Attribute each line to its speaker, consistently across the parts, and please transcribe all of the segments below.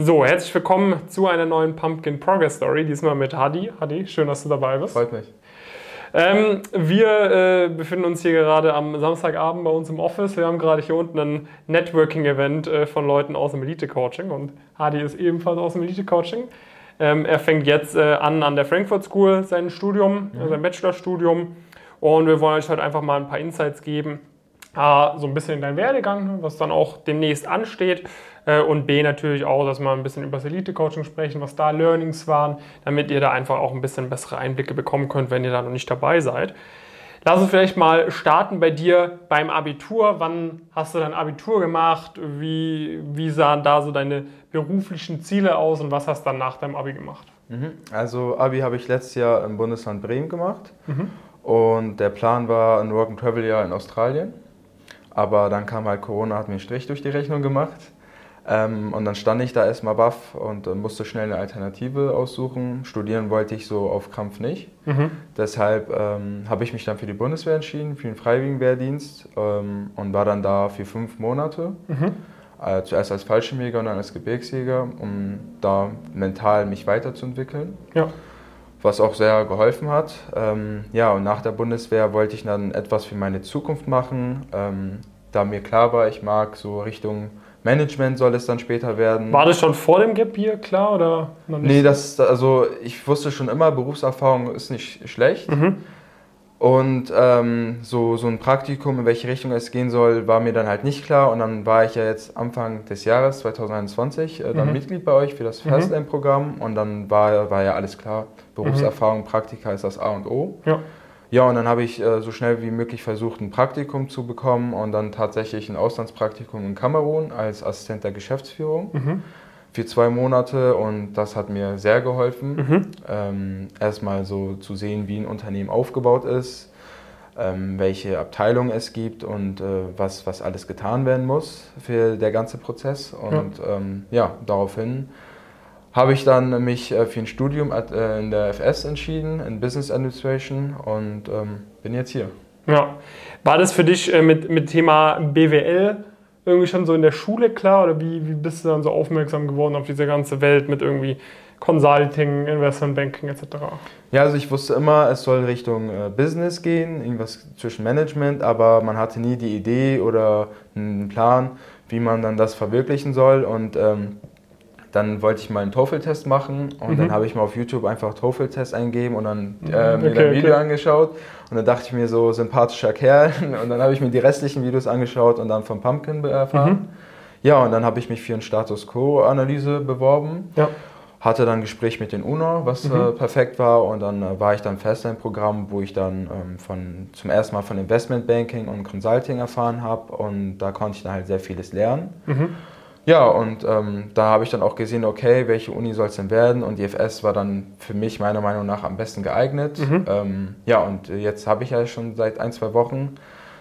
Speaker 1: So, herzlich willkommen zu einer neuen Pumpkin Progress Story. Diesmal mit Hadi. Hadi, schön, dass du dabei bist.
Speaker 2: Freut mich.
Speaker 1: Ähm, wir äh, befinden uns hier gerade am Samstagabend bei uns im Office. Wir haben gerade hier unten ein Networking-Event äh, von Leuten aus dem Elite-Coaching und Hadi ist ebenfalls aus dem Elite-Coaching. Ähm, er fängt jetzt äh, an an der Frankfurt School sein Studium, mhm. sein Bachelorstudium und wir wollen euch heute einfach mal ein paar Insights geben, A, so ein bisschen in deinen Werdegang, was dann auch demnächst ansteht. Äh, und B, natürlich auch, dass wir ein bisschen über das Elite-Coaching sprechen, was da Learnings waren, damit ihr da einfach auch ein bisschen bessere Einblicke bekommen könnt, wenn ihr da noch nicht dabei seid. Lass uns vielleicht mal starten bei dir beim Abitur. Wann hast du dein Abitur gemacht? Wie, wie sahen da so deine beruflichen Ziele aus und was hast du dann nach deinem Abi gemacht?
Speaker 2: Mhm. Also Abi habe ich letztes Jahr im Bundesland Bremen gemacht mhm. und der Plan war ein Work-and-Travel-Jahr in Australien. Aber dann kam halt Corona, hat mir einen Strich durch die Rechnung gemacht. Ähm, und dann stand ich da erstmal baff und äh, musste schnell eine Alternative aussuchen. Studieren wollte ich so auf Krampf nicht. Mhm. Deshalb ähm, habe ich mich dann für die Bundeswehr entschieden, für den Freiwilligenwehrdienst ähm, und war dann da für fünf Monate. Mhm. Äh, zuerst als Fallschirmjäger und dann als Gebirgsjäger, um da mental mich weiterzuentwickeln. Ja. Was auch sehr geholfen hat. Ähm, ja, und nach der Bundeswehr wollte ich dann etwas für meine Zukunft machen, ähm, da mir klar war, ich mag so Richtung Management soll es dann später werden.
Speaker 1: War das schon vor dem Gap Year klar oder
Speaker 2: noch nicht? Nee, das, also ich wusste schon immer, Berufserfahrung ist nicht schlecht. Mhm. Und ähm, so, so ein Praktikum, in welche Richtung es gehen soll, war mir dann halt nicht klar. Und dann war ich ja jetzt Anfang des Jahres 2021 äh, dann mhm. Mitglied bei euch für das mhm. Fastlane-Programm. Und dann war, war ja alles klar. Berufserfahrung, Praktika ist das A und O. Ja. Ja, und dann habe ich äh, so schnell wie möglich versucht, ein Praktikum zu bekommen und dann tatsächlich ein Auslandspraktikum in Kamerun als Assistent der Geschäftsführung mhm. für zwei Monate und das hat mir sehr geholfen, mhm. ähm, erstmal so zu sehen, wie ein Unternehmen aufgebaut ist, ähm, welche Abteilung es gibt und äh, was, was alles getan werden muss für der ganze Prozess und ja, ähm, ja daraufhin habe ich dann mich äh, für ein Studium äh, in der FS entschieden, in Business Administration und ähm, bin jetzt hier.
Speaker 1: Ja. War das für dich äh, mit, mit Thema BWL irgendwie schon so in der Schule klar oder wie, wie bist du dann so aufmerksam geworden auf diese ganze Welt mit irgendwie Consulting, Investment Banking etc.?
Speaker 2: Ja, also ich wusste immer, es soll Richtung äh, Business gehen, irgendwas zwischen Management, aber man hatte nie die Idee oder einen Plan, wie man dann das verwirklichen soll und ähm, dann wollte ich mal einen TOEFL-Test machen und mhm. dann habe ich mal auf YouTube einfach TOEFL-Test eingeben und dann äh, mir okay, ein Video okay. angeschaut und dann dachte ich mir so, sympathischer Kerl und dann habe ich mir die restlichen Videos angeschaut und dann von Pumpkin erfahren. Mhm. Ja, und dann habe ich mich für eine Status Quo-Analyse beworben. Ja. Hatte dann ein Gespräch mit den UNO, was mhm. äh, perfekt war und dann äh, war ich dann fest in einem Programm, wo ich dann ähm, von, zum ersten Mal von Investmentbanking und Consulting erfahren habe und da konnte ich dann halt sehr vieles lernen. Mhm. Ja, und ähm, da habe ich dann auch gesehen, okay, welche Uni soll es denn werden? Und die FS war dann für mich meiner Meinung nach am besten geeignet. Mhm. Ähm, ja, und jetzt habe ich ja schon seit ein, zwei Wochen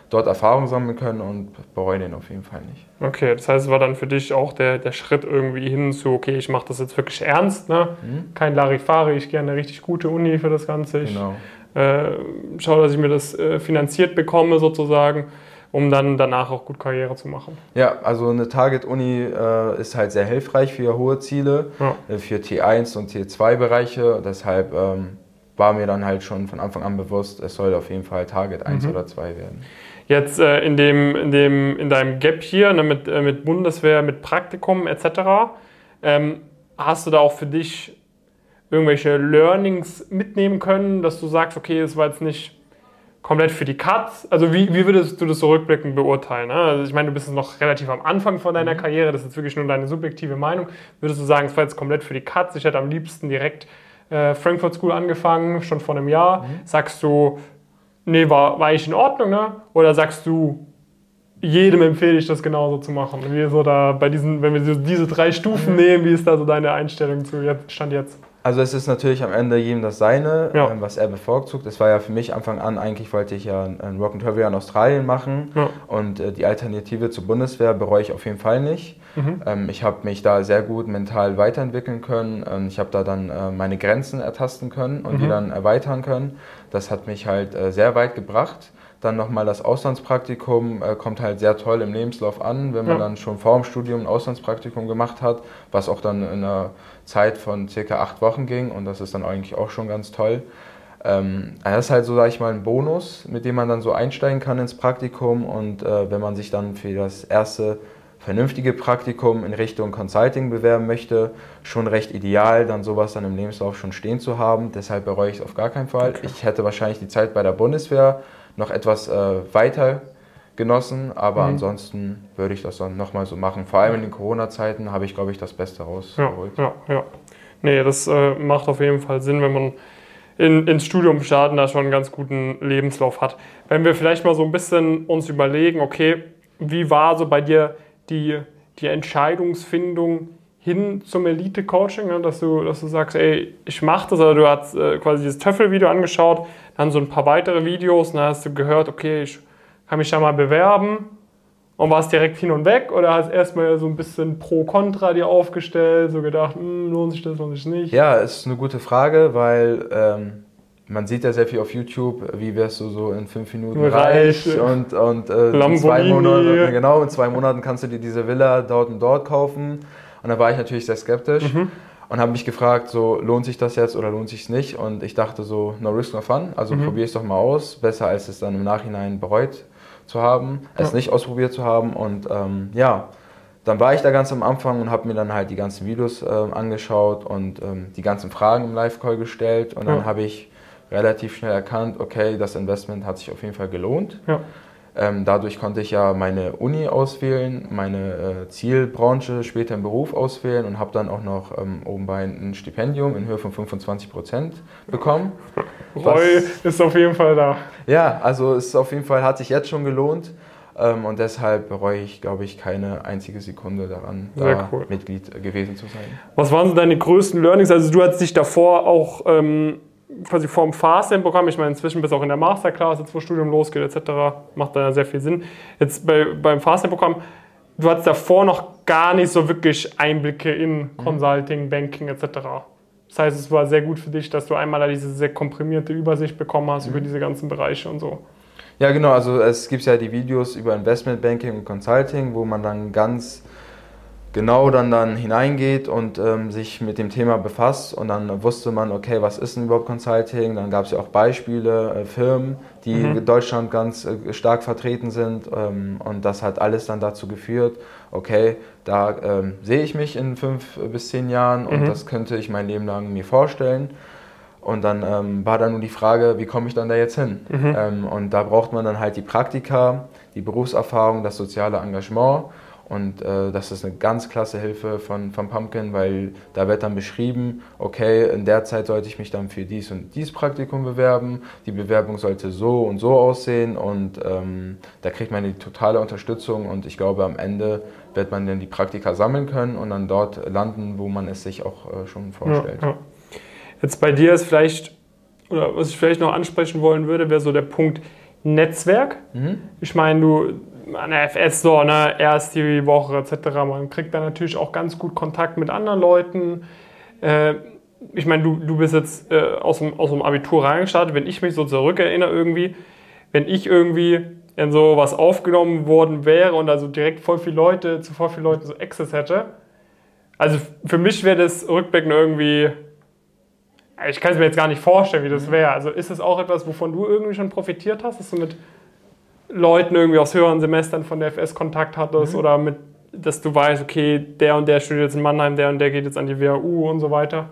Speaker 2: dort Erfahrung sammeln können und bereue den auf jeden Fall nicht.
Speaker 1: Okay, das heißt, es war dann für dich auch der, der Schritt irgendwie hin zu, okay, ich mache das jetzt wirklich ernst, ne? Mhm. kein Larifari, ich gehe eine richtig gute Uni für das Ganze. Ich genau. äh, schaue, dass ich mir das äh, finanziert bekomme sozusagen um dann danach auch gut Karriere zu machen.
Speaker 2: Ja, also eine Target-Uni äh, ist halt sehr hilfreich für hohe Ziele, ja. äh, für T1 und T2-Bereiche. Deshalb ähm, war mir dann halt schon von Anfang an bewusst, es soll auf jeden Fall Target 1 mhm. oder 2 werden.
Speaker 1: Jetzt äh, in, dem, in, dem, in deinem Gap hier ne, mit, äh, mit Bundeswehr, mit Praktikum etc., ähm, hast du da auch für dich irgendwelche Learnings mitnehmen können, dass du sagst, okay, es war jetzt nicht komplett für die Cuts? Also wie, wie würdest du das so rückblickend beurteilen? Ne? Also ich meine, du bist noch relativ am Anfang von deiner mhm. Karriere, das ist jetzt wirklich nur deine subjektive Meinung. Würdest du sagen, es war jetzt komplett für die Cuts? Ich hätte am liebsten direkt äh, Frankfurt School angefangen, schon vor einem Jahr. Mhm. Sagst du, nee, war, war ich in Ordnung, ne? Oder sagst du, jedem empfehle ich das genauso zu machen? Wie so da bei diesen, wenn wir so diese drei Stufen mhm. nehmen, wie ist da so deine Einstellung zu jetzt, Stand jetzt?
Speaker 2: Also es ist natürlich am Ende jedem das Seine, ja. ähm, was er bevorzugt. Es war ja für mich Anfang an, eigentlich wollte ich ja ein Rock'n'Travel in Australien machen ja. und äh, die Alternative zur Bundeswehr bereue ich auf jeden Fall nicht. Mhm. Ähm, ich habe mich da sehr gut mental weiterentwickeln können. Ich habe da dann äh, meine Grenzen ertasten können und mhm. die dann erweitern können. Das hat mich halt äh, sehr weit gebracht. Dann nochmal das Auslandspraktikum äh, kommt halt sehr toll im Lebenslauf an, wenn man ja. dann schon vor dem Studium ein Auslandspraktikum gemacht hat, was auch dann in einer Zeit von circa acht Wochen ging und das ist dann eigentlich auch schon ganz toll. Ähm, das ist halt so, sag ich mal, ein Bonus, mit dem man dann so einsteigen kann ins Praktikum und äh, wenn man sich dann für das erste vernünftige Praktikum in Richtung Consulting bewerben möchte, schon recht ideal, dann sowas dann im Lebenslauf schon stehen zu haben. Deshalb bereue ich es auf gar keinen Fall. Okay. Ich hätte wahrscheinlich die Zeit bei der Bundeswehr noch etwas äh, weiter genossen, aber mhm. ansonsten würde ich das dann nochmal so machen. Vor allem in den Corona-Zeiten habe ich, glaube ich, das Beste rausgeholt.
Speaker 1: Ja, ja, ja. Nee, das äh, macht auf jeden Fall Sinn, wenn man in, ins Studium starten da schon einen ganz guten Lebenslauf hat. Wenn wir vielleicht mal so ein bisschen uns überlegen, okay, wie war so bei dir die, die Entscheidungsfindung hin zum Elite-Coaching, ne? dass, du, dass du sagst, ey, ich mache das, oder du hast äh, quasi dieses Töffel-Video angeschaut, dann so ein paar weitere Videos, und dann hast du gehört, okay, ich kann mich da mal bewerben und warst direkt hin und weg oder hast erstmal so ein bisschen Pro-Contra dir aufgestellt, so gedacht, hm, lohnt sich das, lohnt sich nicht?
Speaker 2: Ja, ist eine gute Frage, weil ähm, man sieht ja sehr viel auf YouTube, wie wirst du so in fünf Minuten reich, reich und, und äh, in zwei Monaten, genau, in zwei Monaten kannst du dir diese Villa dort und dort kaufen. Und da war ich natürlich sehr skeptisch. Mhm. Und habe mich gefragt, so lohnt sich das jetzt oder lohnt sich es nicht? Und ich dachte so, no risk, no fun. Also mhm. probier es doch mal aus. Besser als es dann im Nachhinein bereut zu haben, ja. es nicht ausprobiert zu haben. Und ähm, ja, dann war ich da ganz am Anfang und habe mir dann halt die ganzen Videos äh, angeschaut und ähm, die ganzen Fragen im Live-Call gestellt. Und dann habe ich relativ schnell erkannt, okay, das Investment hat sich auf jeden Fall gelohnt. Ja. Ähm, dadurch konnte ich ja meine Uni auswählen, meine äh, Zielbranche später im Beruf auswählen und habe dann auch noch ähm, obenbei ein Stipendium in Höhe von 25 Prozent bekommen.
Speaker 1: Roy ist auf jeden Fall da.
Speaker 2: Ja, also es ist auf jeden Fall hat sich jetzt schon gelohnt. Ähm, und deshalb bereue ich, glaube ich, keine einzige Sekunde daran, da cool. Mitglied gewesen zu sein.
Speaker 1: Was waren so deine größten Learnings? Also du hast dich davor auch ähm, quasi vorm Fastend-Programm, ich meine, inzwischen bist du auch in der Masterclass, jetzt wo Studium losgeht, etc., macht da sehr viel Sinn. Jetzt bei, beim Fastend-Programm, du hattest davor noch gar nicht so wirklich Einblicke in mhm. Consulting, Banking, etc. Das heißt, es war sehr gut für dich, dass du einmal diese sehr komprimierte Übersicht bekommen hast mhm. über diese ganzen Bereiche und so.
Speaker 2: Ja, genau. Also es gibt ja die Videos über Investmentbanking und Consulting, wo man dann ganz genau dann, dann hineingeht und ähm, sich mit dem Thema befasst und dann wusste man, okay, was ist denn überhaupt Consulting? Dann gab es ja auch Beispiele, äh, Firmen, die mhm. in Deutschland ganz äh, stark vertreten sind ähm, und das hat alles dann dazu geführt, okay, da ähm, sehe ich mich in fünf bis zehn Jahren und mhm. das könnte ich mein Leben lang mir vorstellen. Und dann ähm, war dann nur die Frage, wie komme ich dann da jetzt hin? Mhm. Ähm, und da braucht man dann halt die Praktika, die Berufserfahrung, das soziale Engagement. Und äh, das ist eine ganz klasse Hilfe von, von Pumpkin, weil da wird dann beschrieben, okay, in der Zeit sollte ich mich dann für dies und dies Praktikum bewerben. Die Bewerbung sollte so und so aussehen und ähm, da kriegt man die totale Unterstützung und ich glaube, am Ende wird man dann die Praktika sammeln können und dann dort landen, wo man es sich auch äh, schon vorstellt. Ja, ja.
Speaker 1: Jetzt bei dir ist vielleicht, oder was ich vielleicht noch ansprechen wollen würde, wäre so der Punkt Netzwerk. Mhm. Ich meine, du an der FS so, ne, erst die Woche etc. Man kriegt da natürlich auch ganz gut Kontakt mit anderen Leuten. Äh, ich meine, du, du bist jetzt äh, aus, dem, aus dem Abitur reingestartet. Wenn ich mich so zurückerinnere irgendwie, wenn ich irgendwie in so was aufgenommen worden wäre und also direkt voll viele Leute, zu voll vielen Leuten so Access hätte, also für mich wäre das Rückblicken irgendwie, ich kann es mir jetzt gar nicht vorstellen, wie das mhm. wäre. Also ist es auch etwas, wovon du irgendwie schon profitiert hast, dass du mit Leuten irgendwie aus höheren Semestern von der FS Kontakt hattest mhm. oder mit, dass du weißt, okay, der und der studiert jetzt in Mannheim, der und der geht jetzt an die WHU und so weiter?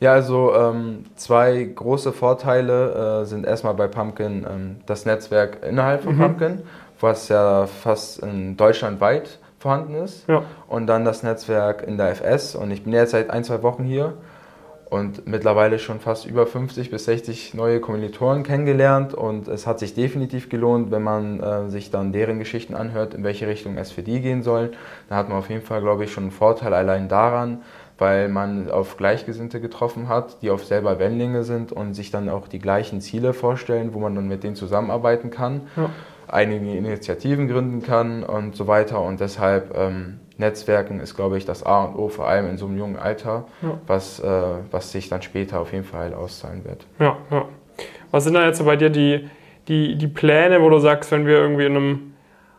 Speaker 2: Ja, also ähm, zwei große Vorteile äh, sind erstmal bei Pumpkin ähm, das Netzwerk innerhalb von mhm. Pumpkin, was ja fast in Deutschland weit vorhanden ist. Ja. Und dann das Netzwerk in der FS. Und ich bin jetzt seit ein, zwei Wochen hier und mittlerweile schon fast über 50 bis 60 neue Kommilitonen kennengelernt und es hat sich definitiv gelohnt, wenn man äh, sich dann deren Geschichten anhört, in welche Richtung es für die gehen soll. Da hat man auf jeden Fall, glaube ich, schon einen Vorteil allein daran, weil man auf Gleichgesinnte getroffen hat, die auf selber Wellenlänge sind und sich dann auch die gleichen Ziele vorstellen, wo man dann mit denen zusammenarbeiten kann, ja. einige Initiativen gründen kann und so weiter und deshalb ähm, Netzwerken ist, glaube ich, das A und O, vor allem in so einem jungen Alter, ja. was, äh, was sich dann später auf jeden Fall auszahlen wird.
Speaker 1: Ja, ja. Was sind da jetzt bei dir die, die, die Pläne, wo du sagst, wenn wir irgendwie in einem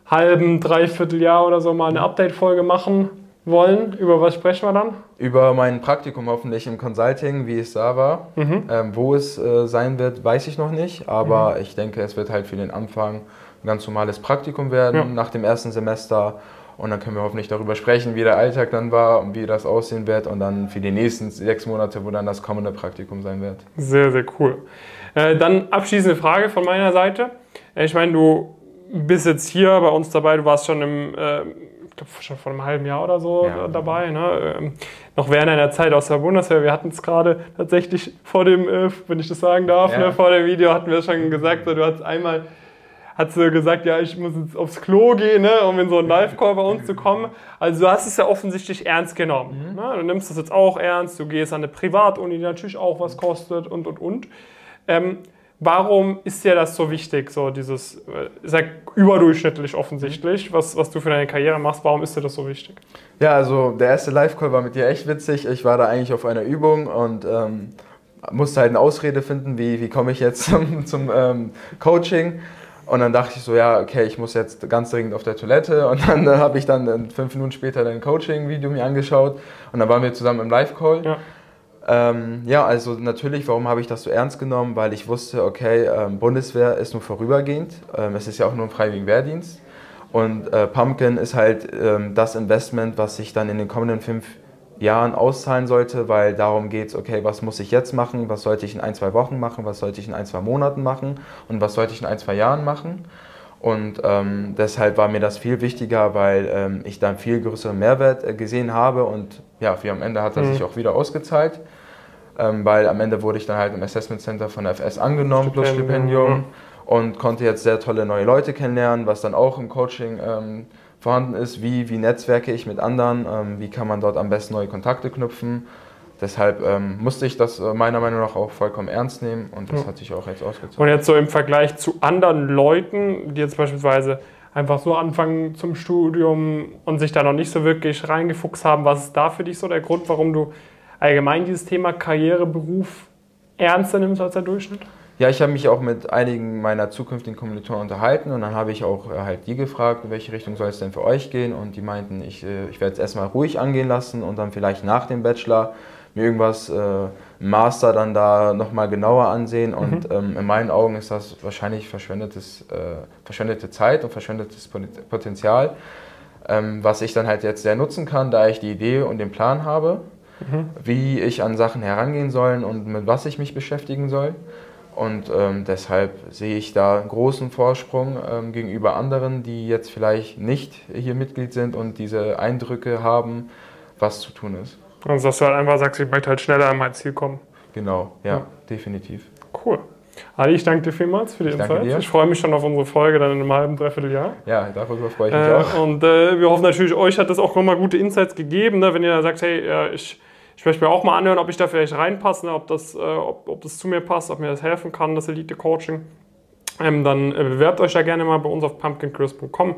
Speaker 1: halben, dreiviertel Jahr oder so mal eine Update-Folge machen wollen, über was sprechen wir dann?
Speaker 2: Über mein Praktikum hoffentlich im Consulting, wie es da war. Mhm. Ähm, wo es äh, sein wird, weiß ich noch nicht, aber mhm. ich denke, es wird halt für den Anfang ein ganz normales Praktikum werden ja. nach dem ersten Semester. Und dann können wir hoffentlich darüber sprechen, wie der Alltag dann war und wie das aussehen wird und dann für die nächsten sechs Monate, wo dann das kommende Praktikum sein wird.
Speaker 1: Sehr, sehr cool. Äh, dann abschließende Frage von meiner Seite. Äh, ich meine, du bist jetzt hier bei uns dabei, du warst schon im, äh, ich glaube schon vor einem halben Jahr oder so ja. dabei, ne? ähm, noch während einer Zeit aus der Bundeswehr. Wir hatten es gerade tatsächlich vor dem, äh, wenn ich das sagen darf, ja. ne, vor dem Video hatten wir es schon gesagt, so, du hast einmal hat sie gesagt, ja, ich muss jetzt aufs Klo gehen, ne, um in so einen Live-Call bei uns zu kommen. Also du hast es ja offensichtlich ernst genommen. Mhm. Ne? Du nimmst das jetzt auch ernst, du gehst an eine Privatuni, die natürlich auch was kostet und, und, und. Ähm, warum ist dir das so wichtig, so dieses, äh, ist ja überdurchschnittlich offensichtlich, was, was du für deine Karriere machst, warum ist dir das so wichtig?
Speaker 2: Ja, also der erste Live-Call war mit dir echt witzig. Ich war da eigentlich auf einer Übung und ähm, musste halt eine Ausrede finden, wie, wie komme ich jetzt zum, zum ähm, Coaching. Und dann dachte ich so, ja, okay, ich muss jetzt ganz dringend auf der Toilette. Und dann äh, habe ich dann äh, fünf Minuten später dein Coaching-Video mir angeschaut. Und dann waren wir zusammen im Live-Call. Ja. Ähm, ja, also natürlich, warum habe ich das so ernst genommen? Weil ich wusste, okay, ähm, Bundeswehr ist nur vorübergehend. Ähm, es ist ja auch nur ein freiwilligen Wehrdienst. Und äh, Pumpkin ist halt ähm, das Investment, was sich dann in den kommenden fünf Jahren auszahlen sollte, weil darum geht es, okay, was muss ich jetzt machen, was sollte ich in ein, zwei Wochen machen, was sollte ich in ein, zwei Monaten machen und was sollte ich in ein, zwei Jahren machen. Und ähm, deshalb war mir das viel wichtiger, weil ähm, ich da einen viel größeren Mehrwert äh, gesehen habe und ja, wie am Ende hat er mhm. sich auch wieder ausgezahlt, ähm, weil am Ende wurde ich dann halt im Assessment Center von der FS angenommen, plus Stipendium mhm. und konnte jetzt sehr tolle neue Leute kennenlernen, was dann auch im Coaching ähm, vorhanden ist, wie, wie netzwerke ich mit anderen, ähm, wie kann man dort am besten neue Kontakte knüpfen. Deshalb ähm, musste ich das äh, meiner Meinung nach auch vollkommen ernst nehmen und das ja. hat sich auch jetzt ausgezahlt.
Speaker 1: Und jetzt so im Vergleich zu anderen Leuten, die jetzt beispielsweise einfach so anfangen zum Studium und sich da noch nicht so wirklich reingefuchst haben, was ist da für dich so der Grund, warum du allgemein dieses Thema Karriere, Beruf ernster nimmst als der Durchschnitt?
Speaker 2: Ja, ich habe mich auch mit einigen meiner zukünftigen Kommilitonen unterhalten und dann habe ich auch äh, halt die gefragt, in welche Richtung soll es denn für euch gehen und die meinten, ich, äh, ich werde es erstmal ruhig angehen lassen und dann vielleicht nach dem Bachelor mir irgendwas äh, Master dann da nochmal genauer ansehen und mhm. ähm, in meinen Augen ist das wahrscheinlich verschwendetes, äh, verschwendete Zeit und verschwendetes Potenzial, ähm, was ich dann halt jetzt sehr nutzen kann, da ich die Idee und den Plan habe, mhm. wie ich an Sachen herangehen soll und mit was ich mich beschäftigen soll. Und ähm, deshalb sehe ich da einen großen Vorsprung ähm, gegenüber anderen, die jetzt vielleicht nicht hier Mitglied sind und diese Eindrücke haben, was zu tun ist.
Speaker 1: Also dass du halt einfach sagst, ich möchte halt schneller an mein Ziel kommen.
Speaker 2: Genau, ja, ja. definitiv.
Speaker 1: Cool. Ali, ich danke dir vielmals für die ich Insights. Ich freue mich schon auf unsere Folge dann in einem halben, dreiviertel Jahr.
Speaker 2: Ja, darüber freue ich mich äh, auch.
Speaker 1: Und äh, wir hoffen natürlich, euch hat das auch nochmal gute Insights gegeben, ne? wenn ihr sagt, hey, äh, ich ich möchte mir auch mal anhören, ob ich da vielleicht reinpasse, ne, ob, das, äh, ob, ob das zu mir passt, ob mir das helfen kann, das Elite-Coaching. Ähm, dann äh, bewerbt euch da gerne mal bei uns auf pumpkincrisp.com.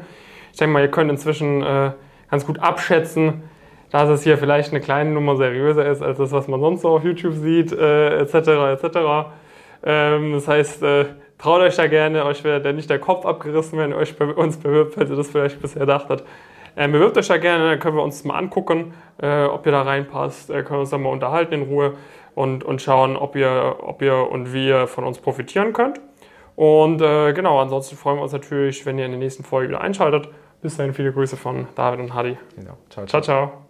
Speaker 1: Ich denke mal, ihr könnt inzwischen äh, ganz gut abschätzen, dass es hier vielleicht eine kleine Nummer seriöser ist als das, was man sonst so auf YouTube sieht, äh, etc. etc. Ähm, das heißt, äh, traut euch da gerne, euch wird nicht der Kopf abgerissen, wenn ihr euch bei uns bewirbt, falls ihr das vielleicht bisher dachtet. Ähm, bewirbt euch da gerne, dann können wir uns mal angucken, äh, ob ihr da reinpasst, äh, können wir uns dann mal unterhalten in Ruhe und, und schauen, ob ihr, ob ihr und wie ihr von uns profitieren könnt. Und äh, genau, ansonsten freuen wir uns natürlich, wenn ihr in der nächsten Folge wieder einschaltet. Bis dahin viele Grüße von David und Hadi. Genau. Ciao, ciao. ciao, ciao.